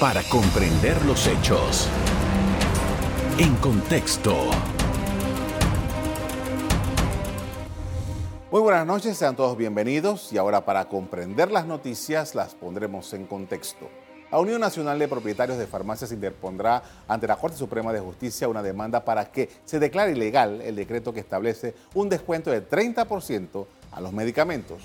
para comprender los hechos. En contexto. Muy buenas noches, sean todos bienvenidos y ahora para comprender las noticias las pondremos en contexto. La Unión Nacional de Propietarios de Farmacias interpondrá ante la Corte Suprema de Justicia una demanda para que se declare ilegal el decreto que establece un descuento de 30% a los medicamentos.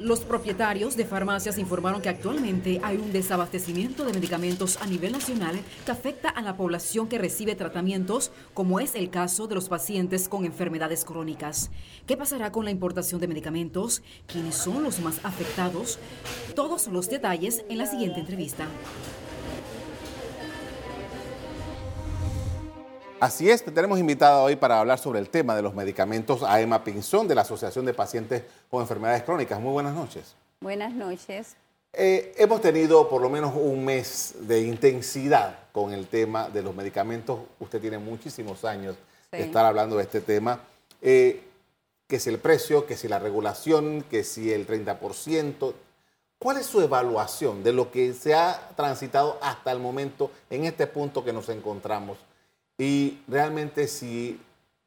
Los propietarios de farmacias informaron que actualmente hay un desabastecimiento de medicamentos a nivel nacional que afecta a la población que recibe tratamientos, como es el caso de los pacientes con enfermedades crónicas. ¿Qué pasará con la importación de medicamentos? ¿Quiénes son los más afectados? Todos los detalles en la siguiente entrevista. Así es, tenemos invitada hoy para hablar sobre el tema de los medicamentos a Emma Pinzón de la Asociación de Pacientes con Enfermedades Crónicas. Muy buenas noches. Buenas noches. Eh, hemos tenido por lo menos un mes de intensidad con el tema de los medicamentos. Usted tiene muchísimos años de estar hablando de este tema. Eh, que si el precio, que si la regulación, que si el 30%. ¿Cuál es su evaluación de lo que se ha transitado hasta el momento en este punto que nos encontramos y realmente si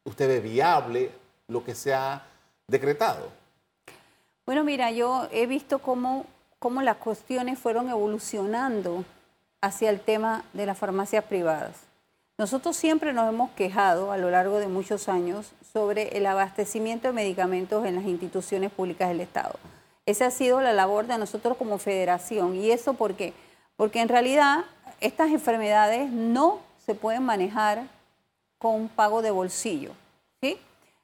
usted ve viable lo que se ha decretado. Bueno, mira, yo he visto cómo, cómo las cuestiones fueron evolucionando hacia el tema de las farmacias privadas. Nosotros siempre nos hemos quejado a lo largo de muchos años sobre el abastecimiento de medicamentos en las instituciones públicas del Estado. Esa ha sido la labor de nosotros como federación. ¿Y eso por qué? Porque en realidad estas enfermedades no se pueden manejar con pago de bolsillo. ¿sí?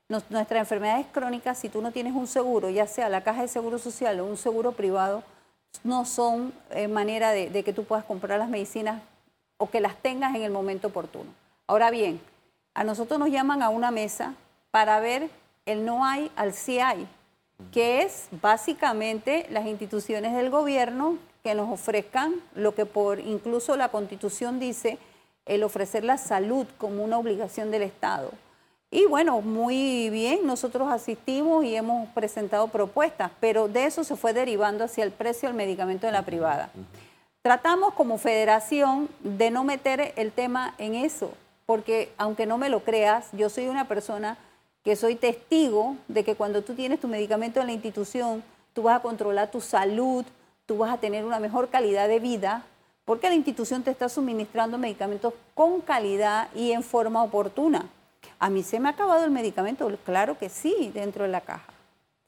Nuestras enfermedades crónicas, si tú no tienes un seguro, ya sea la caja de seguro social o un seguro privado, no son eh, manera de, de que tú puedas comprar las medicinas o que las tengas en el momento oportuno. Ahora bien, a nosotros nos llaman a una mesa para ver el no hay al sí hay, que es básicamente las instituciones del gobierno que nos ofrezcan lo que por incluso la constitución dice el ofrecer la salud como una obligación del Estado. Y bueno, muy bien, nosotros asistimos y hemos presentado propuestas, pero de eso se fue derivando hacia el precio del medicamento en la privada. Tratamos como federación de no meter el tema en eso, porque aunque no me lo creas, yo soy una persona que soy testigo de que cuando tú tienes tu medicamento en la institución, tú vas a controlar tu salud, tú vas a tener una mejor calidad de vida, porque la institución te está suministrando medicamentos con calidad y en forma oportuna. A mí se me ha acabado el medicamento, claro que sí, dentro de la caja.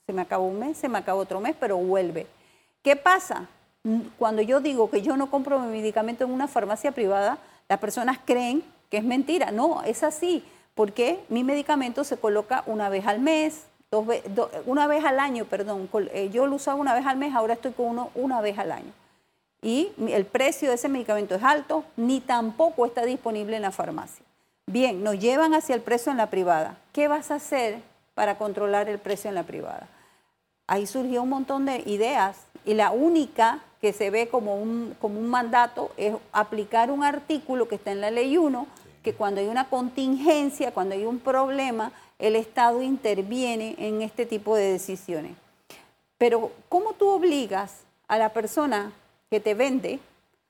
Se me acabó un mes, se me acabó otro mes, pero vuelve. ¿Qué pasa? Cuando yo digo que yo no compro mi medicamento en una farmacia privada, las personas creen que es mentira. No, es así, porque mi medicamento se coloca una vez al mes, una vez al año, perdón. Eh, yo lo usaba una vez al mes, ahora estoy con uno una vez al año y el precio de ese medicamento es alto, ni tampoco está disponible en la farmacia. Bien, nos llevan hacia el precio en la privada. ¿Qué vas a hacer para controlar el precio en la privada? Ahí surgió un montón de ideas y la única que se ve como un, como un mandato es aplicar un artículo que está en la ley 1, que cuando hay una contingencia, cuando hay un problema, el Estado interviene en este tipo de decisiones. Pero ¿cómo tú obligas a la persona que te vende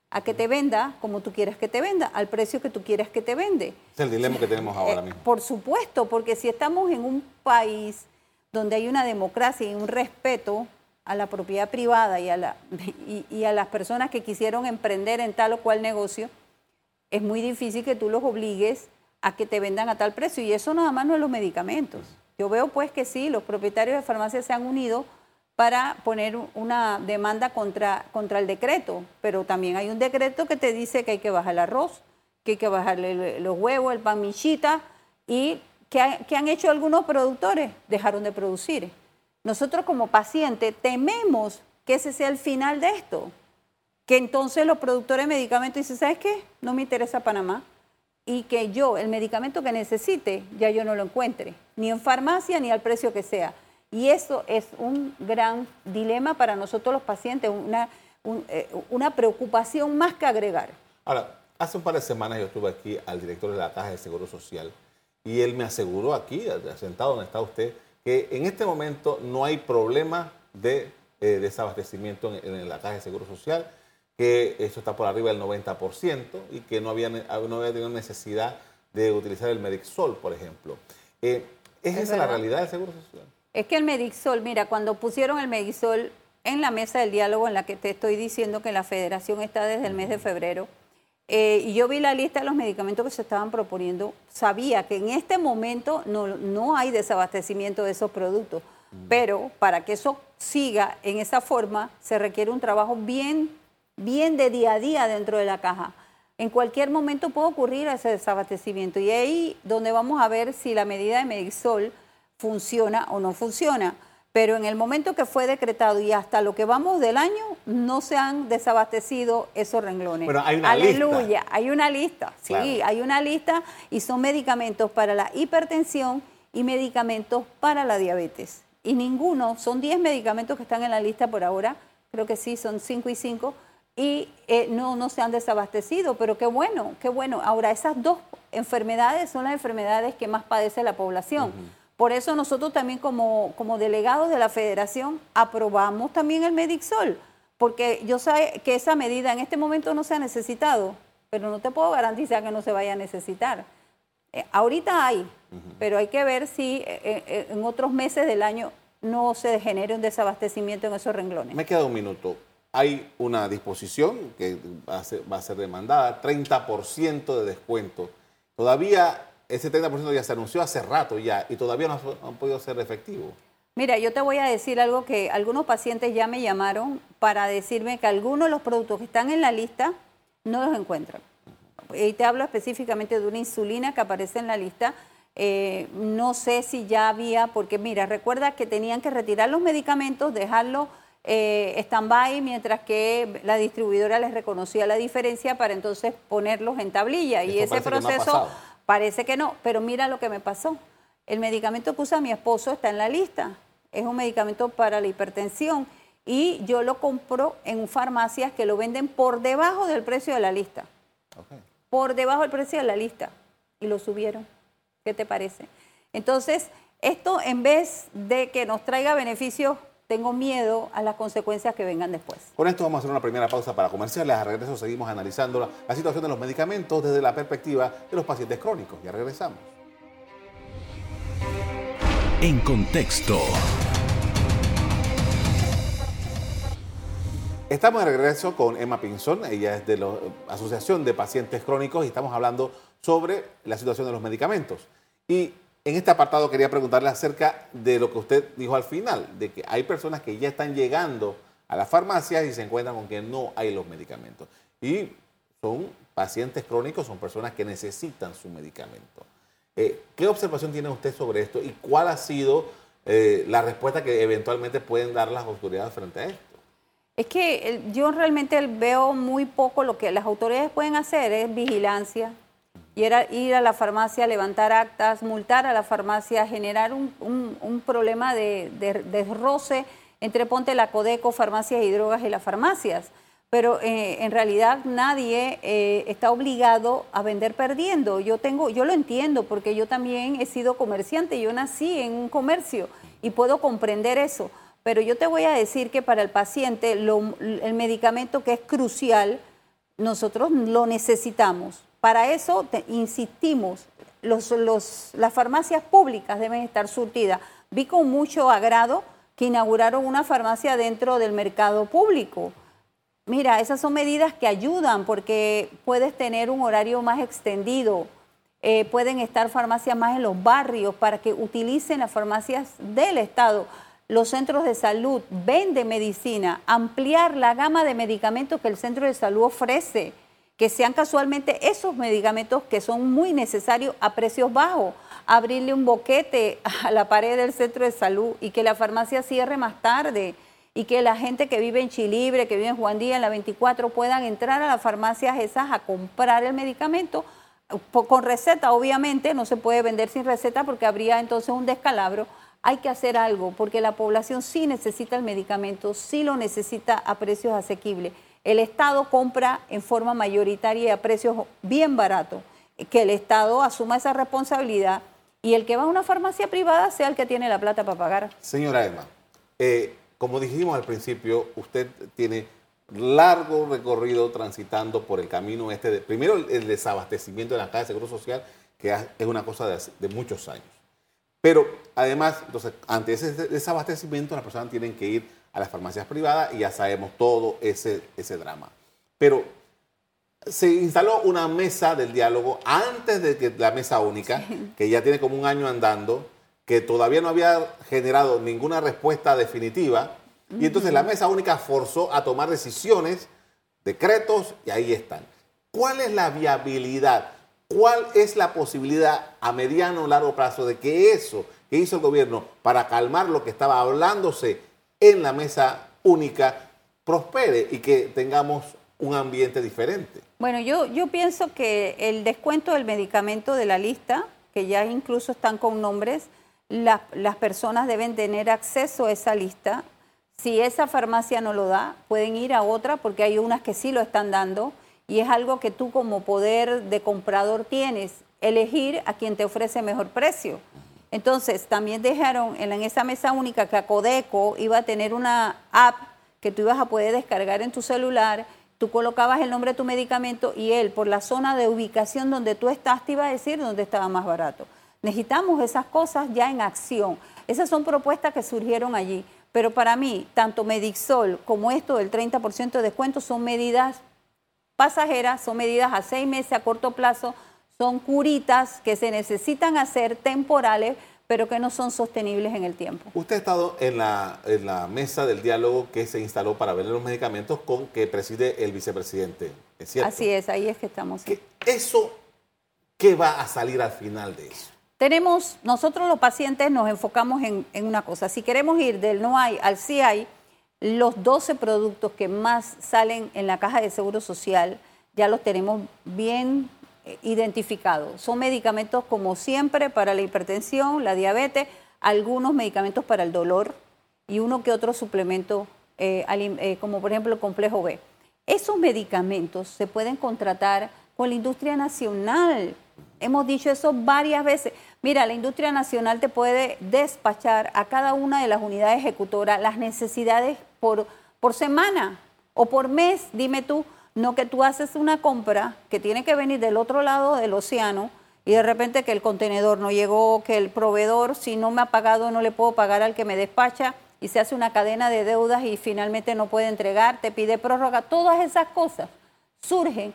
a que te venda como tú quieras que te venda, al precio que tú quieras que te vende. Es el dilema que tenemos ahora eh, mismo. por supuesto, porque si estamos en un país donde hay una democracia y un respeto a la propiedad privada y a, la, y a las personas que quisieron emprender en tal o cual negocio, es muy difícil que tú los obligues a que te vendan a tal precio. Y eso nada más no es los medicamentos. Yo veo pues que sí, los propietarios de farmacias se han unido para poner una demanda contra, contra el decreto, pero también hay un decreto que te dice que hay que bajar el arroz, que hay que bajarle los huevos, el pan michita, y que, han hecho algunos productores, dejaron de producir. Nosotros como pacientes tememos que ese sea el final de esto, que entonces los productores de medicamentos dicen, ¿sabes qué? No me interesa Panamá, y que yo, el medicamento que necesite, ya yo no lo encuentre, ni en farmacia ni al precio que sea. Y eso es un gran dilema para nosotros los pacientes, una, eh, una preocupación más que agregar. Ahora, hace un par de semanas yo estuve aquí al director de la Caja de Seguro Social y él me aseguró aquí, sentado donde está usted, que en este momento no hay problema de eh, desabastecimiento en, la Caja de Seguro Social, que esto está por arriba del 90% y que no había, no había tenido necesidad de utilizar el Medixol, por ejemplo. Eh, ¿Es, esa la realidad del Seguro Social? Es que el Medixol, mira, cuando pusieron el Medixol en la mesa del diálogo en la que te estoy diciendo que la federación está desde el mes de febrero, eh, y yo vi la lista de los medicamentos que se estaban proponiendo, sabía que en este momento no, no hay desabastecimiento de esos productos, mm. pero para que eso siga en esa forma se requiere un trabajo bien, bien de día a día dentro de la caja. En cualquier momento puede ocurrir ese desabastecimiento y ahí donde vamos a ver si la medida de Medixol funciona o no funciona pero en el momento que fue decretado y hasta lo que vamos del año, no se han desabastecido esos renglones. Pero hay una Aleluya, hay una lista, sí, hay una lista y son medicamentos para la hipertensión y medicamentos para la diabetes. Y ninguno, son 10 medicamentos que están en la lista por ahora, creo que sí, son 5 y 5, y eh, no, no se han desabastecido, pero qué bueno, qué bueno. Ahora, esas dos enfermedades son las enfermedades que más padece la población. Por eso nosotros también como, como delegados de la federación aprobamos también el Medixol, porque yo sé que esa medida en este momento no se ha necesitado, pero no te puedo garantizar que no se vaya a necesitar. Eh, ahorita hay, pero hay que ver si eh, eh, en otros meses del año no se genere un desabastecimiento en esos renglones. Me queda un minuto. Hay una disposición que va a ser, va a ser demandada, 30% de descuento. Todavía ese 30% ya se anunció hace rato ya y todavía no han podido ser efectivo. Mira, yo te voy a decir algo que algunos pacientes ya me llamaron para decirme que algunos de los productos que están en la lista no los encuentran. Y te hablo específicamente de una insulina que aparece en la lista. Eh, no sé si ya había, porque mira, recuerda que tenían que retirar los medicamentos, dejarlos eh, stand-by mientras que la distribuidora les reconocía la diferencia para entonces ponerlos en tablilla. y ese proceso Parece que no, pero mira lo que me pasó. El medicamento que usa mi esposo está en la lista. Es un medicamento para la hipertensión y yo lo compro en farmacias que lo venden por debajo del precio de la lista. Por debajo del precio de la lista. Y lo subieron. ¿Qué te parece? Entonces, esto en vez de que nos traiga beneficios tengo miedo a las consecuencias que vengan después. Con esto vamos a hacer una primera pausa para comerciales. A regreso seguimos analizando la, situación de los medicamentos desde la perspectiva de los pacientes crónicos. Ya regresamos. En contexto. Estamos de regreso con Emma Pinzón, ella es de la Asociación de Pacientes Crónicos y estamos hablando sobre la situación de los medicamentos. Y en este apartado quería preguntarle acerca de lo que usted dijo al final, de que hay personas que ya están llegando a las farmacias y se encuentran con que no hay los medicamentos. Y son pacientes crónicos, son personas que necesitan su medicamento. Eh, ¿Qué observación tiene usted sobre esto y cuál ha sido eh, la respuesta que eventualmente pueden dar las autoridades frente a esto? Es que yo realmente veo muy poco lo que las autoridades pueden hacer, es vigilancia, y era ir a la farmacia, levantar actas, multar a la farmacia, generar un, problema de, roce entre Ponte la Codeco, farmacias y drogas y las farmacias. Pero eh, en realidad nadie eh, está obligado a vender perdiendo. Yo tengo, yo lo entiendo porque yo también he sido comerciante, yo nací en un comercio y puedo comprender eso. Pero yo te voy a decir que para el paciente el medicamento que es crucial, nosotros lo necesitamos para eso insistimos, las farmacias públicas deben estar surtidas. Vi con mucho agrado que inauguraron una farmacia dentro del mercado público. Mira, esas son medidas que ayudan porque puedes tener un horario más extendido, eh, pueden estar farmacias más en los barrios para que utilicen las farmacias del Estado. Los centros de salud venden medicina, ampliar la gama de medicamentos que el centro de salud ofrece que sean casualmente esos medicamentos que son muy necesarios a precios bajos, abrirle un boquete a la pared del centro de salud y que la farmacia cierre más tarde. Y que la gente que vive en Chilibre, que vive en Juan Díaz, en la 24, puedan entrar a las farmacias esas a comprar el medicamento. Con receta, obviamente, no se puede vender sin receta porque habría entonces un descalabro. Hay que hacer algo porque la población sí necesita el medicamento, sí lo necesita a precios asequibles el Estado compra en forma mayoritaria y a precios bien baratos. Que el Estado asuma esa responsabilidad y el que va a una farmacia privada sea el que tiene la plata para pagar. Señora Emma, eh, como dijimos al principio, usted tiene largo recorrido transitando por el camino este, de, primero el, desabastecimiento de la caja de Seguro Social, que es una cosa de, muchos años. Pero además, entonces, ante ese desabastecimiento, las personas tienen que ir a las farmacias privadas y ya sabemos todo ese, ese drama. Pero se instaló una mesa del diálogo antes de que la mesa única, que ya tiene como un año andando, que todavía no había generado ninguna respuesta definitiva y entonces la mesa única forzó a tomar decisiones, decretos, y ahí están. ¿Cuál es la viabilidad? ¿Cuál es la posibilidad a mediano o largo plazo de que eso que hizo el gobierno para calmar lo que estaba hablándose en la mesa única prospere y que tengamos un ambiente diferente? Bueno, yo, yo pienso que el descuento del medicamento de la lista, que ya incluso están con nombres, las personas deben tener acceso a esa lista si esa farmacia no lo da, pueden ir a otra porque hay unas que sí lo están dando y es algo que tú como poder de comprador tienes, elegir a quien te ofrece mejor precio. Entonces, también dejaron en esa mesa única que Codeco iba a tener una app que tú ibas a poder descargar en tu celular, tú colocabas el nombre de tu medicamento y él, por la zona de ubicación donde tú estás, te iba a decir dónde estaba más barato. Necesitamos esas cosas ya en acción. Esas son propuestas que surgieron allí. Pero para mí, tanto Medixol como esto del 30% de descuento son medidas pasajeras, son medidas a seis meses, a corto plazo, son curitas que se necesitan hacer temporales, pero que no son sostenibles en el tiempo. Usted ha estado en la, en la mesa del diálogo que se instaló para ver los medicamentos con que preside el vicepresidente, ¿es cierto? Así es, ahí es que estamos. ¿Eso qué va a salir al final de eso? Tenemos, nosotros los pacientes nos enfocamos en, una cosa. Si queremos ir del no hay al sí hay, los 12 productos que más salen en la caja de seguro social ya los tenemos bien eh, identificados. Son medicamentos como siempre para la hipertensión, la diabetes, algunos medicamentos para el dolor y uno que otro suplemento, eh, eh, como por ejemplo el complejo B. Esos medicamentos se pueden contratar con la industria nacional. Hemos dicho eso varias veces. Mira, la industria nacional te puede despachar a cada una de las unidades ejecutoras las necesidades por, por semana o por mes, dime tú, no que tú haces una compra que tiene que venir del otro lado del océano y de repente que el contenedor no llegó, que el proveedor si no me ha pagado no le puedo pagar al que me despacha y se hace una cadena de deudas y finalmente no puede entregar, te pide prórroga, todas esas cosas surgen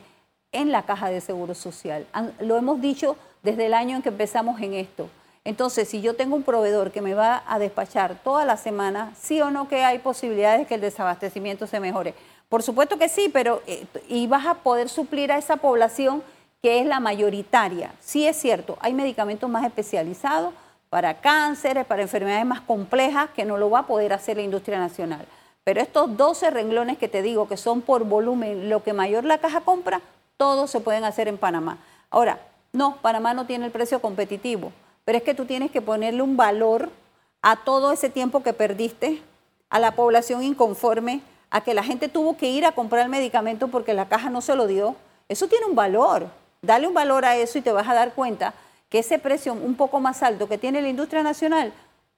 en la caja de seguro social. Lo hemos dicho desde el año en que empezamos en esto. Entonces, si yo tengo un proveedor que me va a despachar toda la semana, sí o no que hay posibilidades de que el desabastecimiento se mejore. Por supuesto que sí, pero eh, y vas a poder suplir a esa población que es la mayoritaria. Sí es cierto, hay medicamentos más especializados para cánceres, para enfermedades más complejas que no lo va a poder hacer la industria nacional. Pero estos 12 renglones que te digo que son por volumen lo que mayor la caja compra, todos se pueden hacer en Panamá. Ahora, no, Panamá no tiene el precio competitivo, pero es que tú tienes que ponerle un valor a todo ese tiempo que perdiste, a la población inconforme, a que la gente tuvo que ir a comprar el medicamento porque la caja no se lo dio. Eso tiene un valor. Dale un valor a eso y te vas a dar cuenta que ese precio un poco más alto que tiene la industria nacional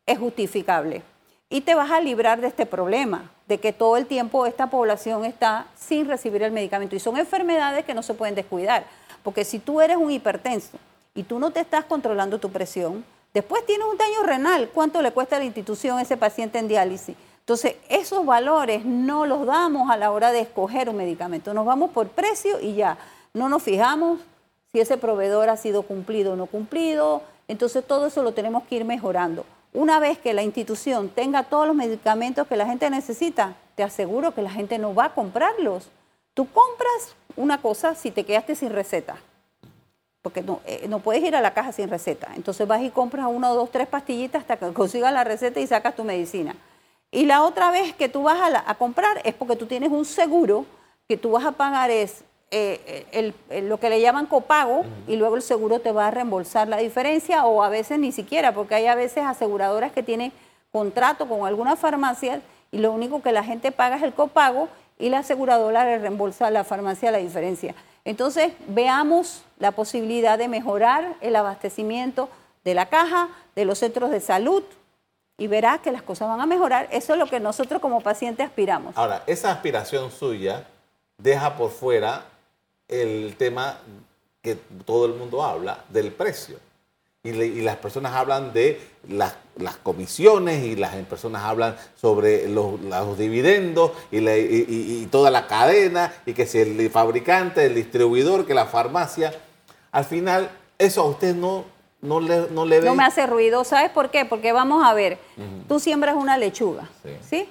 es justificable. Y te vas a librar de este problema, de que todo el tiempo esta población está sin recibir el medicamento. Y son enfermedades que no se pueden descuidar. Porque si tú eres un hipertenso y tú no te estás controlando tu presión, después tienes un daño renal. ¿Cuánto le cuesta a la institución ese paciente en diálisis? Entonces, esos valores no los damos a la hora de escoger un medicamento. Nos vamos por precio y ya. No nos fijamos si ese proveedor ha sido cumplido o no cumplido. Entonces, todo eso lo tenemos que ir mejorando. Una vez que la institución tenga todos los medicamentos que la gente necesita, te aseguro que la gente no va a comprarlos. Tú compras una cosa si te quedaste sin receta, porque no, eh, no puedes ir a la caja sin receta. Entonces vas y compras una dos, tres pastillitas hasta que consigas la receta y sacas tu medicina. Y la otra vez que tú vas a, comprar es porque tú tienes un seguro que tú vas a pagar es eh, lo que le llaman copago y luego el seguro te va a reembolsar la diferencia o a veces ni siquiera, porque hay a veces aseguradoras que tienen contrato con alguna farmacia y lo único que la gente paga es el copago y la aseguradora le reembolsa a la farmacia la diferencia. Entonces, veamos la posibilidad de mejorar el abastecimiento de la caja, de los centros de salud y verá que las cosas van a mejorar. Eso es lo que nosotros como pacientes aspiramos. Ahora, esa aspiración suya deja por fuera el tema que todo el mundo habla del precio. Y, las personas hablan de las, comisiones y las personas hablan sobre los, dividendos y, toda la cadena y que si el fabricante, el distribuidor, que la farmacia, al final eso a usted no, no, le, no le No me hace ruido, ¿sabes por qué? Porque vamos a ver, tú siembras una lechuga, ¿sí?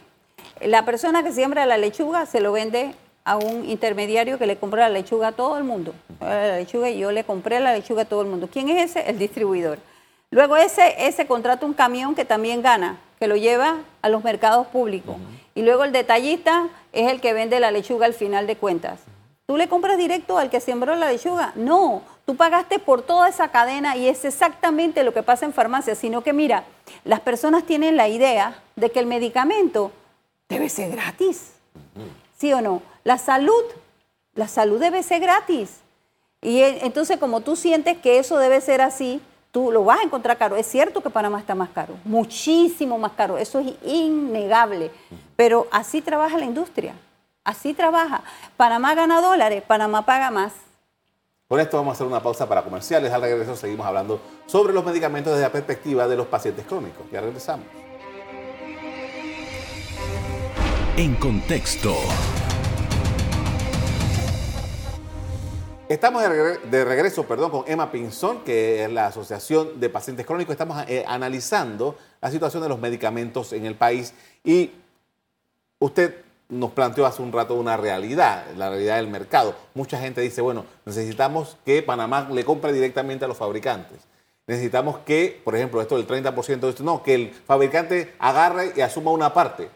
La persona que siembra la lechuga se lo vende a un intermediario que le compra la lechuga a todo el mundo. La lechuga y yo le compré la lechuga a todo el mundo. ¿Quién es ese? El distribuidor. Luego ese, ese contrata un camión que también gana, que lo lleva a los mercados públicos. Y luego el detallista es el que vende la lechuga al final de cuentas. ¿Tú le compras directo al que sembró la lechuga? No, tú pagaste por toda esa cadena y es exactamente lo que pasa en farmacia, sino que mira, las personas tienen la idea de que el medicamento debe ser gratis. ¿Sí o no? La salud, la salud debe ser gratis. Y entonces como tú sientes que eso debe ser así, tú lo vas a encontrar caro. Es cierto que Panamá está más caro, muchísimo más caro, eso es innegable. Pero así trabaja la industria, así trabaja. Panamá gana dólares, Panamá paga más. Con esto vamos a hacer una pausa para comerciales. Al regreso seguimos hablando sobre los medicamentos desde la perspectiva de los pacientes crónicos. Ya regresamos. En contexto. Estamos de regreso, perdón, con Emma Pinzón, que es la Asociación de Pacientes Crónicos. Estamos eh, analizando la situación de los medicamentos en el país y usted nos planteó hace un rato una realidad, la realidad del mercado. Mucha gente dice, bueno, necesitamos que Panamá le compre directamente a los fabricantes. Necesitamos que, por ejemplo, esto del 30% de esto, no, que el fabricante agarre y asuma una parte.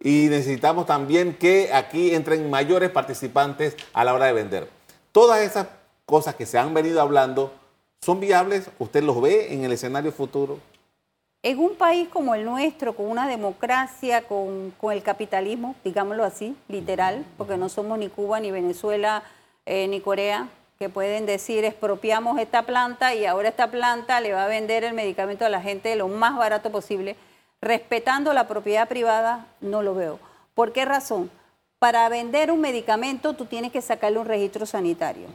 Y necesitamos también que aquí entren mayores participantes a la hora de vender. Todas esas cosas que se han venido hablando, ¿son viables? ¿Usted los ve en el escenario futuro? En un país como el nuestro, con una democracia, con, el capitalismo, digámoslo así, literal, porque no somos ni Cuba, ni Venezuela, eh, ni Corea, que pueden decir expropiamos esta planta y ahora esta planta le va a vender el medicamento a la gente lo más barato posible, respetando la propiedad privada, no lo veo. ¿Por qué razón? Para vender un medicamento tú tienes que sacarle un registro sanitario.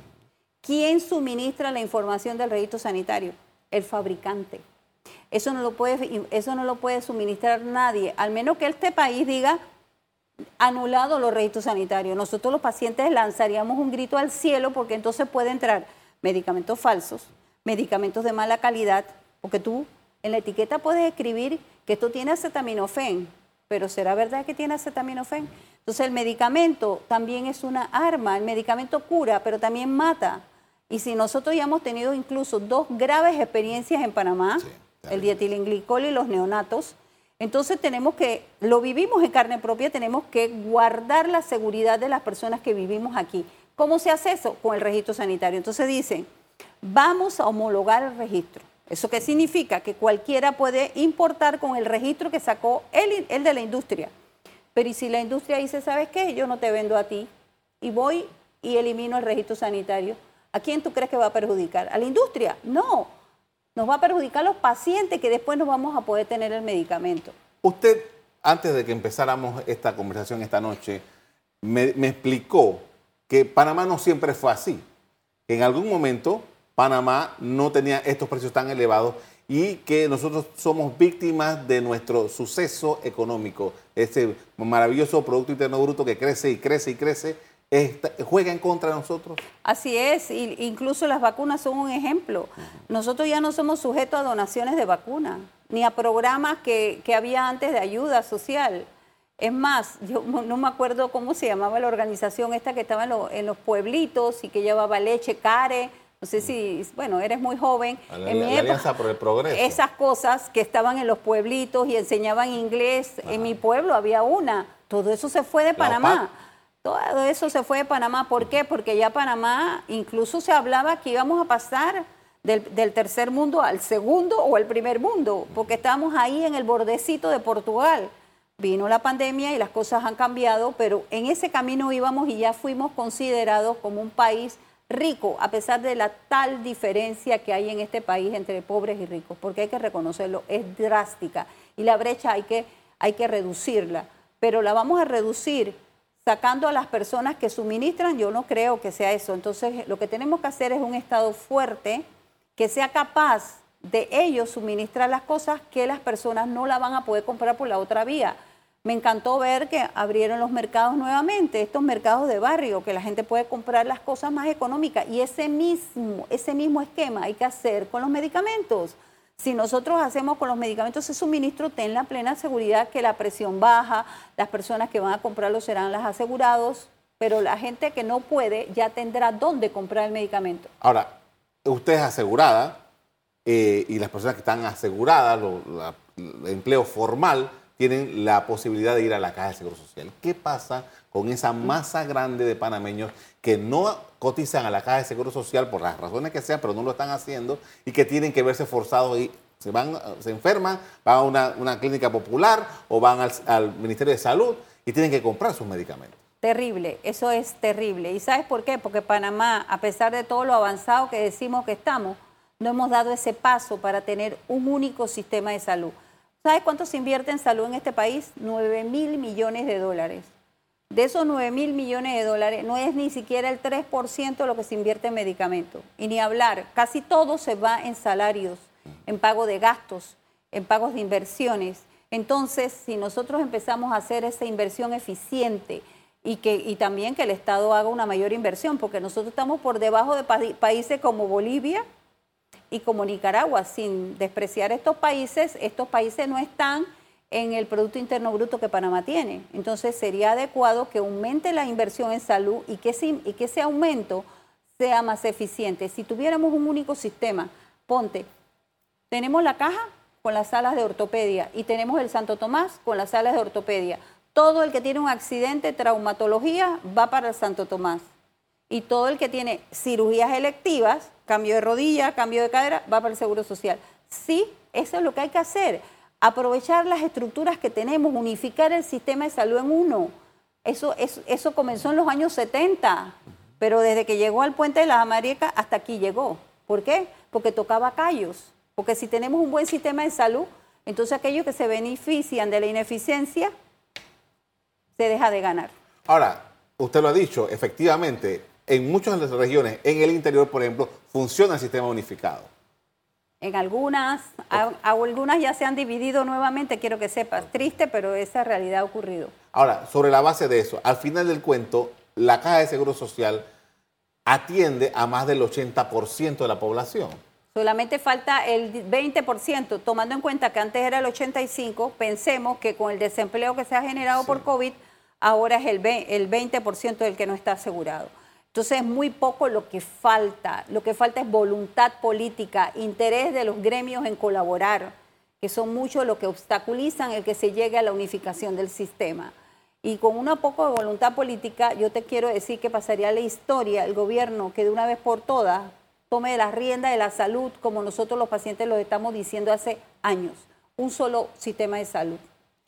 ¿Quién suministra la información del registro sanitario? El fabricante. Eso no lo puede, eso no lo puede suministrar nadie, al menos que este país diga anulado los registros sanitarios. Nosotros los pacientes lanzaríamos un grito al cielo porque entonces puede entrar medicamentos falsos, medicamentos de mala calidad, porque tú en la etiqueta puedes escribir que esto tiene acetaminofén, pero ¿será verdad que tiene acetaminofén? Entonces el medicamento también es una arma, el medicamento cura, pero también mata. Y si nosotros ya hemos tenido incluso dos graves experiencias en Panamá, el dietilenglicol y los neonatos, entonces tenemos que, lo vivimos en carne propia, tenemos que guardar la seguridad de las personas que vivimos aquí. ¿Cómo se hace eso? Con el registro sanitario. Entonces dicen, vamos a homologar el registro. ¿Eso qué significa? Que cualquiera puede importar con el registro que sacó el, el de la industria. Pero ¿y si la industria dice, ¿sabes qué? Yo no te vendo a ti y voy y elimino el registro sanitario. ¿A quién tú crees que va a perjudicar? ¿A la industria? No. Nos va a perjudicar a los pacientes que después no vamos a poder tener el medicamento. Usted, antes de que empezáramos esta conversación esta noche, me, explicó que Panamá no siempre fue así. En algún momento Panamá no tenía estos precios tan elevados y que nosotros somos víctimas de nuestro suceso económico. Ese maravilloso Producto Interno Bruto que crece y crece y crece, juega en contra de nosotros. Así es, incluso las vacunas son un ejemplo. Nosotros ya no somos sujetos a donaciones de vacunas, ni a programas que, había antes de ayuda social. Es más, yo no me acuerdo cómo se llamaba la organización esta que estaba en, en los pueblitos y que llevaba leche, care no sé si, bueno, eres muy joven. en mi Alianza por el Progreso. Esas cosas que estaban en los pueblitos y enseñaban inglés, en mi pueblo había una. Todo eso se fue de Panamá. Todo eso se fue de Panamá. ¿Por qué? Porque ya Panamá incluso se hablaba que íbamos a pasar del, tercer mundo al segundo o al primer mundo, porque estábamos ahí en el bordecito de Portugal. Vino la pandemia y las cosas han cambiado, pero en ese camino íbamos y ya fuimos considerados como un país rico, a pesar de la tal diferencia que hay en este país entre pobres y ricos, porque hay que reconocerlo, es drástica. y la brecha hay que, hay que reducirla, pero la vamos a reducir sacando a las personas que suministran, yo no creo que sea eso. Entonces, lo que tenemos que hacer es un Estado fuerte que sea capaz de ellos suministrar las cosas que las personas no la van a poder comprar por la otra vía. Me encantó ver que abrieron los mercados nuevamente, estos mercados de barrio, que la gente puede comprar las cosas más económicas. Y ese mismo, ese mismo esquema hay que hacer con los medicamentos. Si nosotros hacemos con los medicamentos ese suministro, ten la plena seguridad que la presión baja, las personas que van a comprarlo serán las asegurados, pero la gente que no puede ya tendrá dónde comprar el medicamento. Ahora, usted es asegurada eh, y las personas que están aseguradas, el empleo formal, tienen la posibilidad de ir a la Caja de Seguro Social. ¿Qué pasa con esa masa grande de panameños que no cotizan a la Caja de Seguro Social por las razones que sean, pero no lo están haciendo y que tienen que verse forzados y se van, se enferman, van a una, clínica popular o van al, al Ministerio de Salud y tienen que comprar sus medicamentos? Terrible, eso es terrible. ¿Y sabes por qué? Porque Panamá, a pesar de todo lo avanzado que decimos que estamos, no hemos dado ese paso para tener un único sistema de salud. ¿Sabes cuánto se invierte en salud en este país? 9 mil millones de dólares. De esos 9 mil millones de dólares no es ni siquiera el 3% de lo que se invierte en medicamentos. Y ni hablar, casi todo se va en salarios, en pago de gastos, en pagos de inversiones. Entonces, si nosotros empezamos a hacer esa inversión eficiente y, que, y también que el Estado haga una mayor inversión, porque nosotros estamos por debajo de países como Bolivia, y como Nicaragua, sin despreciar estos países, estos países no están en el Producto Interno Bruto que Panamá tiene. Entonces sería adecuado que aumente la inversión en salud y que, y que ese aumento sea más eficiente. Si tuviéramos un único sistema, ponte, tenemos la caja con las salas de ortopedia y tenemos el Santo Tomás con las salas de ortopedia. Todo el que tiene un accidente, traumatología, va para el Santo Tomás. Y todo el que tiene cirugías electivas, cambio de rodilla, cambio de cadera, va para el Seguro Social. Sí, eso es lo que hay que hacer. Aprovechar las estructuras que tenemos, unificar el sistema de salud en uno. Eso, eso, comenzó en los años 70, pero desde que llegó al puente de las Américas hasta aquí llegó. ¿Por qué? Porque tocaba callos. Porque si tenemos un buen sistema de salud, entonces aquellos que se benefician de la ineficiencia se deja de ganar. Ahora, usted lo ha dicho, efectivamente, en muchas de las regiones, en el interior, por ejemplo, funciona el sistema unificado. En algunas, algunas ya se han dividido nuevamente, quiero que sepas. Triste, pero esa realidad ha ocurrido. Ahora, sobre la base de eso, al final del cuento, la Caja de Seguro Social atiende a más del 80% de la población. Solamente falta el 20%, tomando en cuenta que antes era el 85%, pensemos que con el desempleo que se ha generado por COVID, ahora es el 20% del que no está asegurado. Entonces es muy poco lo que falta. Lo que falta es voluntad política, interés de los gremios en colaborar, que son muchos los que obstaculizan el que se llegue a la unificación del sistema. Y con una poco de voluntad política, yo te quiero decir que pasaría la historia, el gobierno que de una vez por todas tome la rienda de la salud, como nosotros los pacientes lo estamos diciendo hace años. Un solo sistema de salud.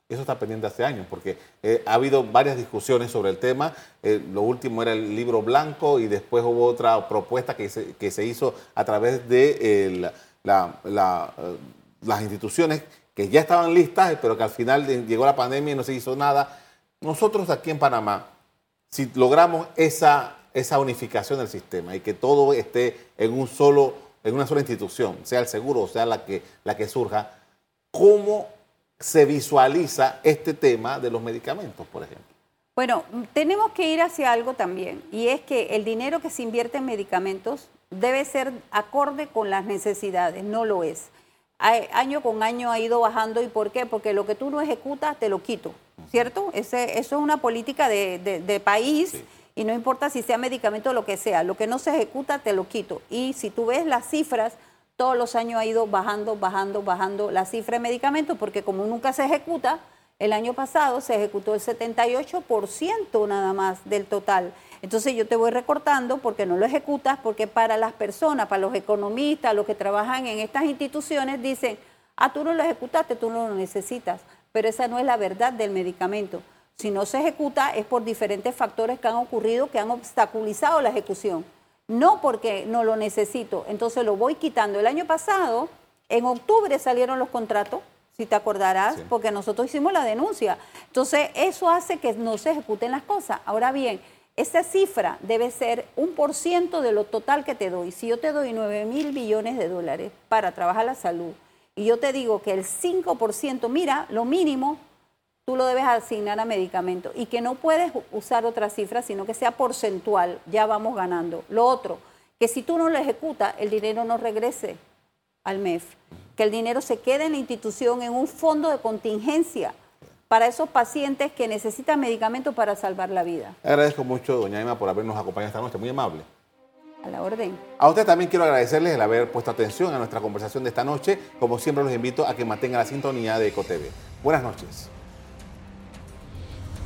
Eso está pendiente hace años, porque eh, ha habido varias discusiones sobre el tema. Eh, lo último era el libro blanco y después hubo otra propuesta que se, que se hizo a través de eh, las instituciones que ya estaban listas, pero que al final llegó la pandemia y no se hizo nada. Nosotros aquí en Panamá, si logramos esa, esa unificación del sistema y que todo esté en, un solo, en una sola institución, sea el seguro o sea la que, la que surja, ¿cómo se visualiza este tema de los medicamentos, por ejemplo? Bueno, tenemos que ir hacia algo también, y es que el dinero que se invierte en medicamentos debe ser acorde con las necesidades, no lo es. Año con año ha ido bajando, ¿y por qué? Porque lo que tú no ejecutas, te lo quito, ¿cierto? Ese, eso es una política de, país. Y no importa si sea medicamento o lo que sea, lo que no se ejecuta te lo quito. Y si tú ves las cifras, todos los años ha ido bajando, bajando, bajando la cifra de medicamentos, porque como nunca se ejecuta, el año pasado se ejecutó el 78% nada más del total. Entonces yo te voy recortando porque no lo ejecutas, porque para las personas, para los economistas, los que trabajan en estas instituciones, dicen, ah, tú no lo ejecutaste, tú no lo necesitas. Pero esa no es la verdad del medicamento. Si no se ejecuta es por diferentes factores que han ocurrido que han obstaculizado la ejecución no porque no lo necesito, entonces lo voy quitando. El año pasado, en octubre salieron los contratos, si te acordarás, porque nosotros hicimos la denuncia. Entonces, eso hace que no se ejecuten las cosas. Ahora bien, esa cifra debe ser un por ciento de lo total que te doy. Si yo te doy 9 mil billones de dólares para trabajar la salud y yo te digo que el 5%, mira, lo mínimo, tú lo debes asignar a medicamentos y que no puedes usar otra cifra, sino que sea porcentual, ya vamos ganando. Lo otro, que si tú no lo ejecutas, el dinero no regrese al MEF, que el dinero se quede en la institución en un fondo de contingencia para esos pacientes que necesitan medicamentos para salvar la vida. Agradezco mucho, doña Emma, por habernos acompañado esta noche, muy amable. A la orden. A usted también quiero agradecerles el haber puesto atención a nuestra conversación de esta noche. Como siempre, los invito a que mantengan la sintonía de EcoTV. Buenas noches.